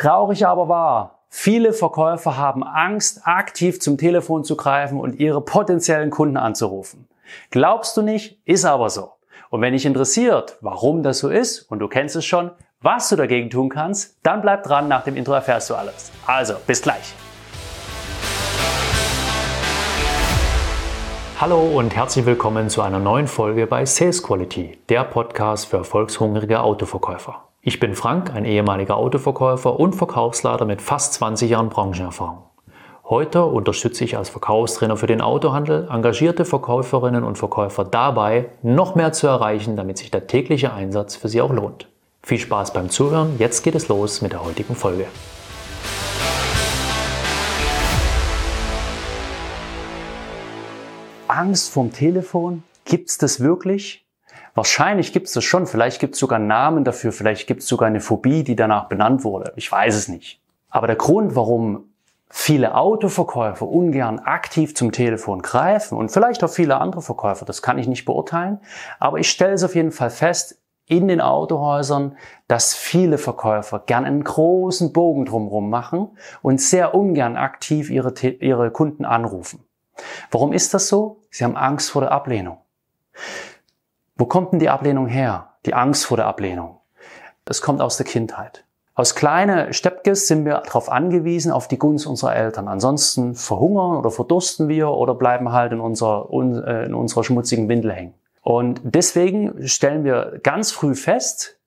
Traurig aber wahr. Viele Verkäufer haben Angst, aktiv zum Telefon zu greifen und ihre potenziellen Kunden anzurufen. Glaubst du nicht? Ist aber so. Und wenn dich interessiert, warum das so ist, und du kennst es schon, was du dagegen tun kannst, dann bleib dran, nach dem Intro erfährst du alles. Also, bis gleich. Hallo und herzlich willkommen zu einer neuen Folge bei Sales Quality, der Podcast für erfolgshungrige Autoverkäufer. Ich bin Frank, ein ehemaliger Autoverkäufer und Verkaufsleiter mit fast 20 Jahren Branchenerfahrung. Heute unterstütze ich als Verkaufstrainer für den Autohandel engagierte Verkäuferinnen und Verkäufer dabei, noch mehr zu erreichen, damit sich der tägliche Einsatz für sie auch lohnt. Viel Spaß beim Zuhören, jetzt geht es los mit der heutigen Folge. Angst vorm Telefon? Gibt's das wirklich? Wahrscheinlich gibt es das schon, vielleicht gibt es sogar Namen dafür, vielleicht gibt es sogar eine Phobie, die danach benannt wurde. Ich weiß es nicht. Aber der Grund, warum viele Autoverkäufer ungern aktiv zum Telefon greifen und vielleicht auch viele andere Verkäufer, das kann ich nicht beurteilen, aber ich stelle es auf jeden Fall fest in den Autohäusern, dass viele Verkäufer gern einen großen Bogen drumherum machen und sehr ungern aktiv ihre, ihre Kunden anrufen. Warum ist das so? Sie haben Angst vor der Ablehnung. Wo kommt denn die Ablehnung her? Die Angst vor der Ablehnung. Das kommt aus der Kindheit. Aus kleine Steppkes sind wir darauf angewiesen, auf die Gunst unserer Eltern. Ansonsten verhungern oder verdursten wir oder bleiben halt in unserer, äh, in unserer schmutzigen Windel hängen. Und deswegen stellen wir ganz früh fest,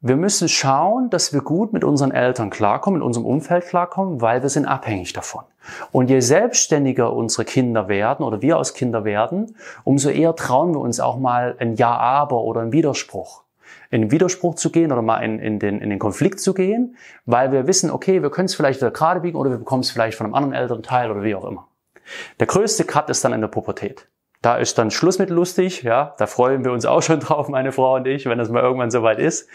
wir müssen schauen, dass wir gut mit unseren Eltern klarkommen, mit unserem Umfeld klarkommen, weil wir sind abhängig davon. Und je selbstständiger unsere Kinder werden oder wir als Kinder werden, umso eher trauen wir uns auch mal ein Ja-Aber oder ein Widerspruch. In den Widerspruch zu gehen oder mal in, in, den, in den Konflikt zu gehen, weil wir wissen, okay, wir können es vielleicht wieder gerade biegen oder wir bekommen es vielleicht von einem anderen Elternteil oder wie auch immer. Der größte Cut ist dann in der Pubertät. Da ist dann Schluss mit lustig, ja. Da freuen wir uns auch schon drauf, meine Frau und ich, wenn das mal irgendwann soweit ist,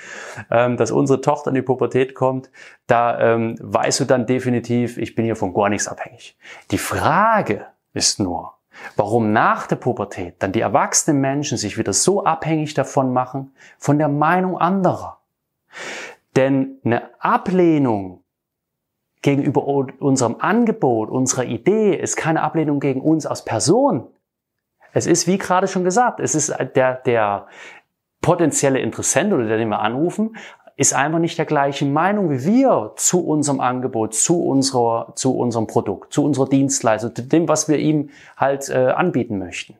ähm, dass unsere Tochter in die Pubertät kommt. Da ähm, weißt du dann definitiv, ich bin hier von gar nichts abhängig. Die Frage ist nur, warum nach der Pubertät dann die erwachsenen Menschen sich wieder so abhängig davon machen, von der Meinung anderer. Denn eine Ablehnung gegenüber unserem Angebot, unserer Idee ist keine Ablehnung gegen uns als Person, es ist, wie gerade schon gesagt, es ist der, der potenzielle Interessent oder der, den wir anrufen, ist einfach nicht der gleichen Meinung wie wir zu unserem Angebot, zu unserer, zu unserem Produkt, zu unserer Dienstleistung, zu dem, was wir ihm halt äh, anbieten möchten.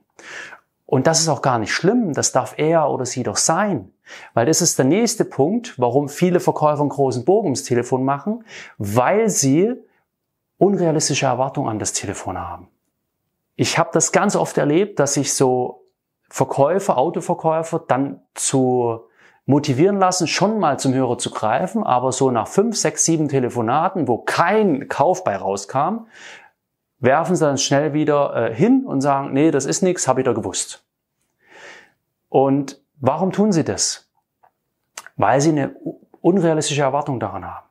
Und das ist auch gar nicht schlimm, das darf er oder sie doch sein. Weil das ist der nächste Punkt, warum viele Verkäufer einen großen Bogen ums Telefon machen, weil sie unrealistische Erwartungen an das Telefon haben ich habe das ganz oft erlebt, dass sich so Verkäufer, Autoverkäufer dann zu motivieren lassen, schon mal zum Hörer zu greifen, aber so nach fünf, sechs, sieben Telefonaten, wo kein Kauf bei rauskam, werfen sie dann schnell wieder äh, hin und sagen, nee, das ist nichts, habe ich doch gewusst. Und warum tun sie das? Weil sie eine unrealistische Erwartung daran haben.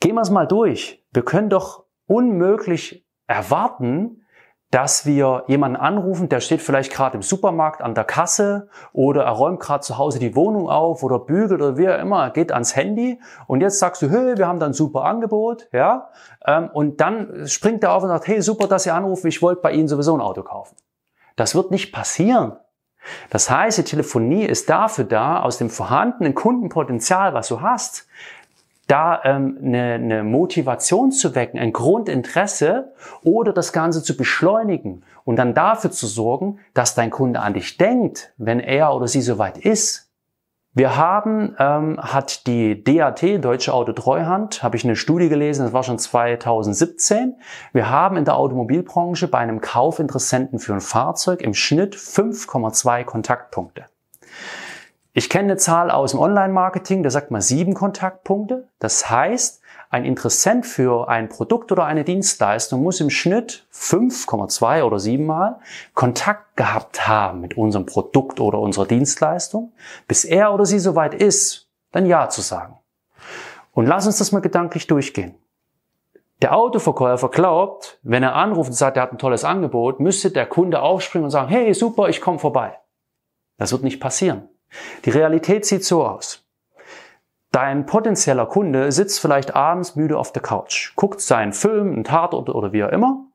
Gehen wir es mal durch. Wir können doch unmöglich erwarten, dass wir jemanden anrufen, der steht vielleicht gerade im Supermarkt an der Kasse oder er räumt gerade zu Hause die Wohnung auf oder bügelt oder wie auch immer, er geht ans Handy und jetzt sagst du, hey, wir haben da ein super Angebot, ja, ähm, und dann springt er auf und sagt, hey, super, dass Sie anrufen, ich wollte bei Ihnen sowieso ein Auto kaufen. Das wird nicht passieren. Das heißt, die Telefonie ist dafür da, aus dem vorhandenen Kundenpotenzial, was du hast, da ähm, eine, eine Motivation zu wecken, ein Grundinteresse oder das Ganze zu beschleunigen und dann dafür zu sorgen, dass dein Kunde an dich denkt, wenn er oder sie soweit ist. Wir haben, ähm, hat die DAT, Deutsche Autotreuhand, habe ich eine Studie gelesen, das war schon 2017. Wir haben in der Automobilbranche bei einem Kaufinteressenten für ein Fahrzeug im Schnitt 5,2 Kontaktpunkte. Ich kenne eine Zahl aus dem Online-Marketing, da sagt man sieben Kontaktpunkte. Das heißt, ein Interessent für ein Produkt oder eine Dienstleistung muss im Schnitt 5,2 oder 7 Mal Kontakt gehabt haben mit unserem Produkt oder unserer Dienstleistung, bis er oder sie soweit ist, dann Ja zu sagen. Und lass uns das mal gedanklich durchgehen. Der Autoverkäufer glaubt, wenn er anruft und sagt, er hat ein tolles Angebot, müsste der Kunde aufspringen und sagen, hey, super, ich komme vorbei. Das wird nicht passieren. Die Realität sieht so aus. Dein potenzieller Kunde sitzt vielleicht abends müde auf der Couch, guckt seinen Film, einen Tatort oder wie auch immer.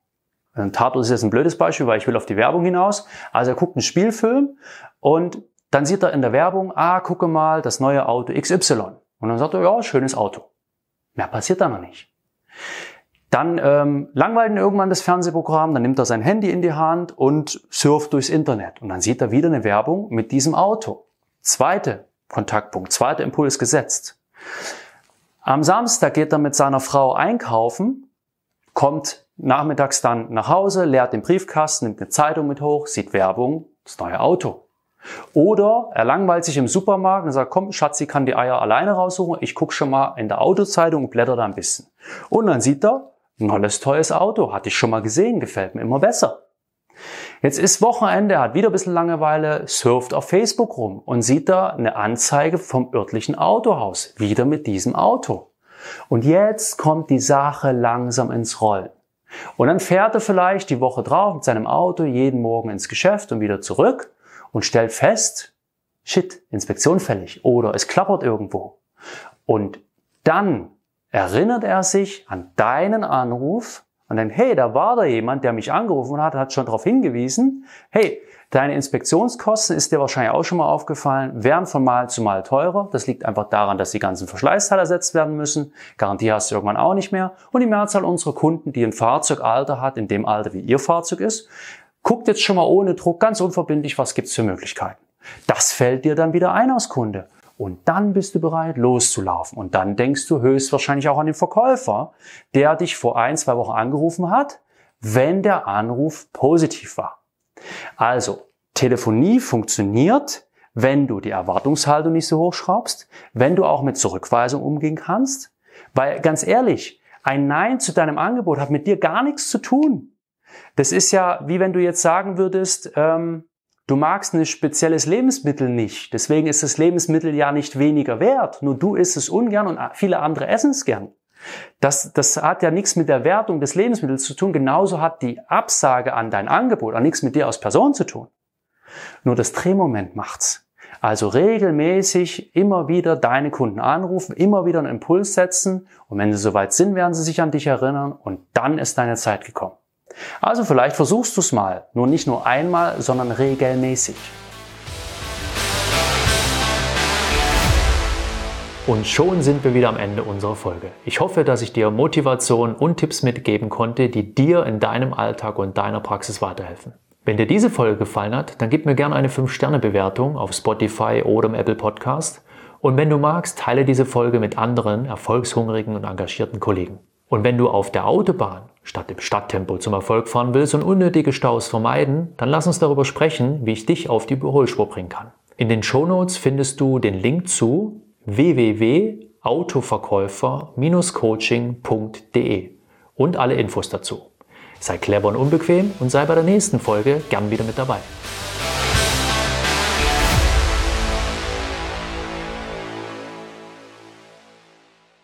Ein Tatort ist jetzt ein blödes Beispiel, weil ich will auf die Werbung hinaus. Also er guckt einen Spielfilm und dann sieht er in der Werbung, ah, gucke mal, das neue Auto XY. Und dann sagt er, ja, schönes Auto. Mehr passiert da noch nicht. Dann ähm, langweilt ihn irgendwann das Fernsehprogramm, dann nimmt er sein Handy in die Hand und surft durchs Internet. Und dann sieht er wieder eine Werbung mit diesem Auto. Zweite Kontaktpunkt, zweiter Impuls gesetzt. Am Samstag geht er mit seiner Frau einkaufen, kommt nachmittags dann nach Hause, leert den Briefkasten, nimmt eine Zeitung mit hoch, sieht Werbung, das neue Auto. Oder er langweilt sich im Supermarkt und sagt, komm, Schatzi kann die Eier alleine raussuchen, ich gucke schon mal in der Autozeitung und blätter da ein bisschen. Und dann sieht er, ein tolles, Auto, hatte ich schon mal gesehen, gefällt mir immer besser. Jetzt ist Wochenende, hat wieder ein bisschen Langeweile, surft auf Facebook rum und sieht da eine Anzeige vom örtlichen Autohaus, wieder mit diesem Auto. Und jetzt kommt die Sache langsam ins Rollen. Und dann fährt er vielleicht die Woche drauf mit seinem Auto jeden Morgen ins Geschäft und wieder zurück und stellt fest, shit, Inspektion fällig oder es klappert irgendwo. Und dann erinnert er sich an deinen Anruf und dann, hey, da war da jemand, der mich angerufen hat, hat schon darauf hingewiesen, hey, deine Inspektionskosten ist dir wahrscheinlich auch schon mal aufgefallen, werden von Mal zu Mal teurer. Das liegt einfach daran, dass die ganzen Verschleißteile ersetzt werden müssen. Garantie hast du irgendwann auch nicht mehr. Und die Mehrzahl unserer Kunden, die ein Fahrzeugalter hat, in dem Alter wie ihr Fahrzeug ist, Guckt jetzt schon mal ohne Druck, ganz unverbindlich, was gibt's für Möglichkeiten. Das fällt dir dann wieder ein als Kunde. Und dann bist du bereit, loszulaufen. Und dann denkst du höchstwahrscheinlich auch an den Verkäufer, der dich vor ein, zwei Wochen angerufen hat, wenn der Anruf positiv war. Also, Telefonie funktioniert, wenn du die Erwartungshaltung nicht so hochschraubst, wenn du auch mit Zurückweisung umgehen kannst. Weil ganz ehrlich, ein Nein zu deinem Angebot hat mit dir gar nichts zu tun. Das ist ja, wie wenn du jetzt sagen würdest, ähm, du magst ein spezielles Lebensmittel nicht. Deswegen ist das Lebensmittel ja nicht weniger wert. Nur du isst es ungern und viele andere essen es gern. Das, das hat ja nichts mit der Wertung des Lebensmittels zu tun. Genauso hat die Absage an dein Angebot auch nichts mit dir als Person zu tun. Nur das Drehmoment macht's. Also regelmäßig immer wieder deine Kunden anrufen, immer wieder einen Impuls setzen und wenn sie soweit sind, werden sie sich an dich erinnern und dann ist deine Zeit gekommen. Also vielleicht versuchst du es mal, nur nicht nur einmal, sondern regelmäßig. Und schon sind wir wieder am Ende unserer Folge. Ich hoffe, dass ich dir Motivation und Tipps mitgeben konnte, die dir in deinem Alltag und deiner Praxis weiterhelfen. Wenn dir diese Folge gefallen hat, dann gib mir gerne eine 5-Sterne-Bewertung auf Spotify oder im Apple Podcast. Und wenn du magst, teile diese Folge mit anderen erfolgshungrigen und engagierten Kollegen. Und wenn du auf der Autobahn statt im Stadttempo zum Erfolg fahren willst und unnötige Staus vermeiden, dann lass uns darüber sprechen, wie ich dich auf die Überholspur bringen kann. In den Shownotes findest du den Link zu www.autoverkäufer-coaching.de und alle Infos dazu. Sei clever und unbequem und sei bei der nächsten Folge gern wieder mit dabei.